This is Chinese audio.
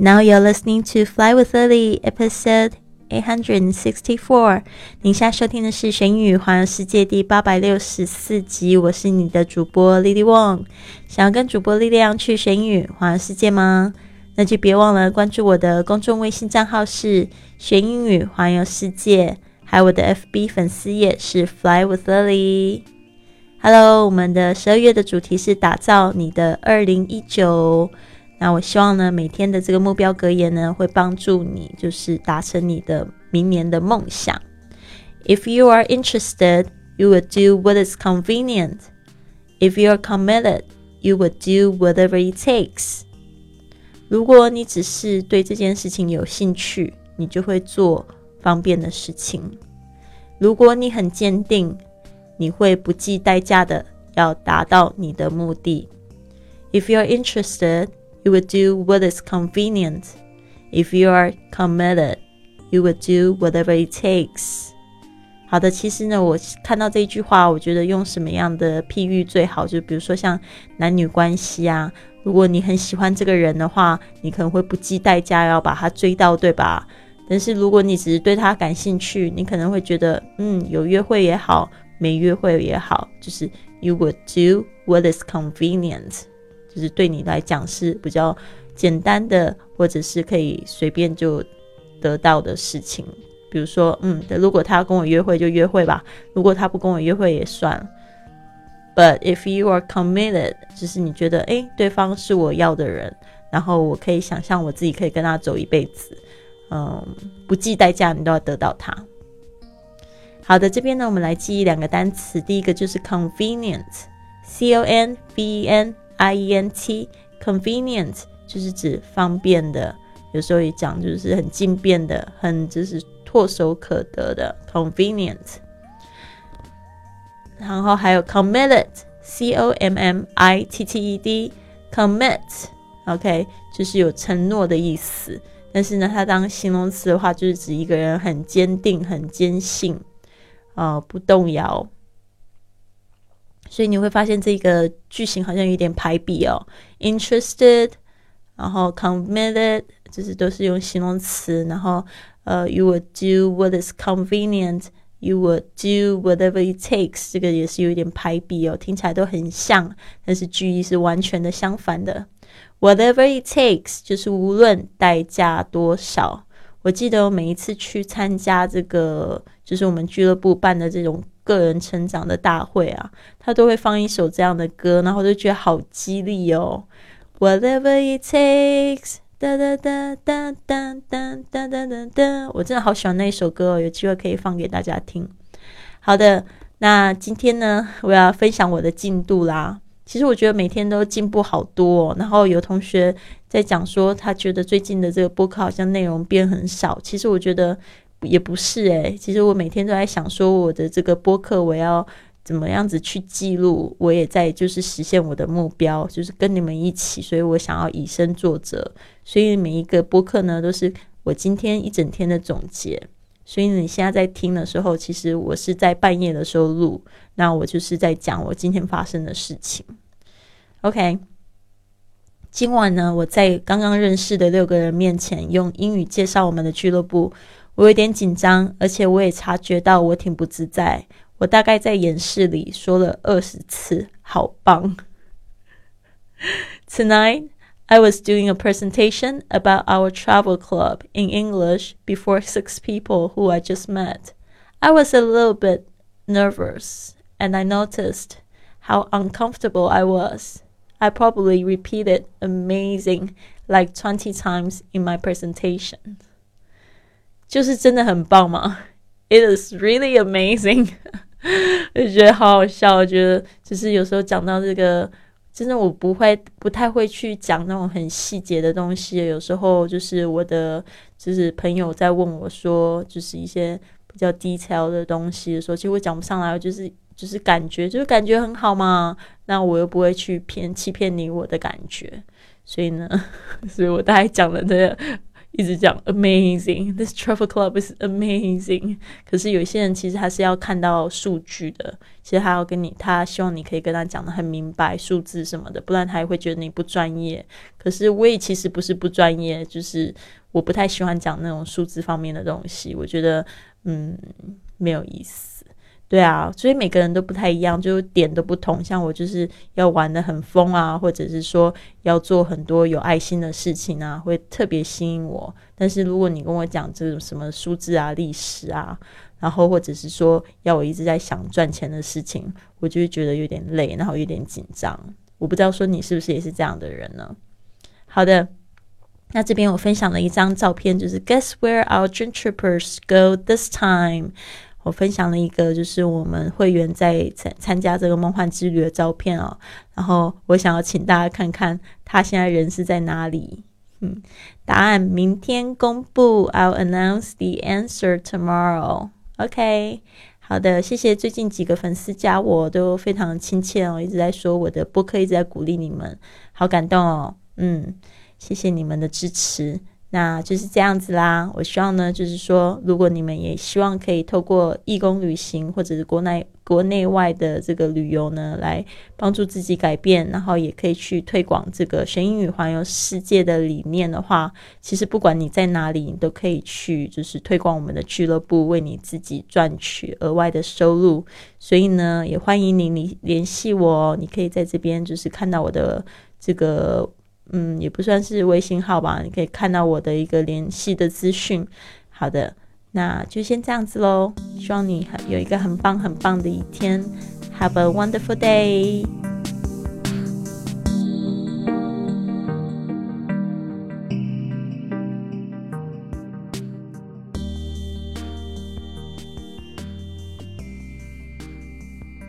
Now you're listening to Fly with Lily, episode eight hundred sixty-four。您现在收听的是《玄宇环游世界》第八百六十四集。我是你的主播 Lily Wong。想要跟主播力量去玄宇环游世界吗？那就别忘了关注我的公众微信账号是“学英语环游世界”，还有我的 FB 粉丝页是 “Fly with Lily”。Hello，我们的十二月的主题是打造你的二零一九。那我希望呢，每天的这个目标格言呢，会帮助你，就是达成你的明年的梦想。If you are interested, you will do what is convenient. If you are committed, you will do whatever it takes. 如果你只是对这件事情有兴趣，你就会做方便的事情；如果你很坚定，你会不计代价的要达到你的目的。If you are interested, you would do what is convenient. If you are committed, you would do whatever it takes. 好的，其实呢，我看到这一句话，我觉得用什么样的譬喻最好？就比如说像男女关系啊，如果你很喜欢这个人的话，你可能会不计代价要把他追到，对吧？但是如果你只是对他感兴趣，你可能会觉得，嗯，有约会也好，没约会也好，就是 you would do what is convenient，就是对你来讲是比较简单的，或者是可以随便就得到的事情。比如说，嗯，如果他要跟我约会就约会吧，如果他不跟我约会也算。But if you are committed，就是你觉得，哎，对方是我要的人，然后我可以想象我自己可以跟他走一辈子，嗯，不计代价你都要得到他。好的，这边呢，我们来记忆两个单词，第一个就是 convenient，c o n v e n i e n t，convenient 就是指方便的，有时候也讲就是很近便的，很就是。唾手可得的 convenient，然后还有 committed，c o m m i t t e d，commit，OK，就是有承诺的意思。但是呢，它当形容词的话，就是指一个人很坚定、很坚信，啊，不动摇。所以你会发现这个句型好像有点排比哦，interested，然后 committed，就是都是用形容词，然后。呃，you would do what is convenient. You would do whatever it takes. 这个也是有一点排比哦，听起来都很像，但是句意是完全的相反的。Whatever it takes 就是无论代价多少。我记得我每一次去参加这个，就是我们俱乐部办的这种个人成长的大会啊，他都会放一首这样的歌，然后就觉得好激励哦。Whatever it takes. 哒哒哒哒哒哒哒哒哒哒！我真的好喜欢那一首歌哦，有机会可以放给大家听。好的，那今天呢，我要分享我的进度啦。其实我觉得每天都进步好多。然后有同学在讲说，他觉得最近的这个播客好像内容变很少。其实我觉得也不是诶，其实我每天都在想说，我的这个播客我要。怎么样子去记录？我也在就是实现我的目标，就是跟你们一起，所以我想要以身作则。所以每一个播客呢，都是我今天一整天的总结。所以你现在在听的时候，其实我是在半夜的时候录，那我就是在讲我今天发生的事情。OK，今晚呢，我在刚刚认识的六个人面前用英语介绍我们的俱乐部，我有点紧张，而且我也察觉到我挺不自在。我大概在演示里说了二十次，好棒。Tonight, I was doing a presentation about our travel club in English before six people who I just met. I was a little bit nervous and I noticed how uncomfortable I was. I probably repeated amazing like 20 times in my presentation. 就是真的很棒吗？It is really amazing. 就觉得好好笑，我觉得就是有时候讲到这个，真的我不会不太会去讲那种很细节的东西。有时候就是我的就是朋友在问我说，就是一些比较 detail 的东西的时候，其实我讲不上来，我就是就是感觉就是感觉很好嘛。那我又不会去骗欺骗你我的感觉，所以呢，所以我大概讲了这一直讲 amazing，this travel club is amazing。可是有些人其实还是要看到数据的，其实他要跟你，他希望你可以跟他讲的很明白数字什么的，不然他也会觉得你不专业。可是我也其实不是不专业，就是我不太喜欢讲那种数字方面的东西，我觉得嗯没有意思。对啊，所以每个人都不太一样，就点都不同。像我就是要玩的很疯啊，或者是说要做很多有爱心的事情啊，会特别吸引我。但是如果你跟我讲这种什么数字啊、历史啊，然后或者是说要我一直在想赚钱的事情，我就会觉得有点累，然后有点紧张。我不知道说你是不是也是这样的人呢？好的，那这边我分享了一张照片，就是 Guess where our dream troopers go this time？我分享了一个，就是我们会员在参参加这个梦幻之旅的照片哦。然后我想要请大家看看他现在人是在哪里。嗯，答案明天公布，I'll announce the answer tomorrow. OK，好的，谢谢最近几个粉丝加我都非常亲切哦，一直在说我的播客，一直在鼓励你们，好感动哦。嗯，谢谢你们的支持。那就是这样子啦。我希望呢，就是说，如果你们也希望可以透过义工旅行或者是国内国内外的这个旅游呢，来帮助自己改变，然后也可以去推广这个学英语环游世界的理念的话，其实不管你在哪里，你都可以去，就是推广我们的俱乐部，为你自己赚取额外的收入。所以呢，也欢迎你你联系我，你可以在这边就是看到我的这个。嗯，也不算是微信号吧，你可以看到我的一个联系的资讯。好的，那就先这样子喽。希望你有一个很棒很棒的一天，Have a wonderful day。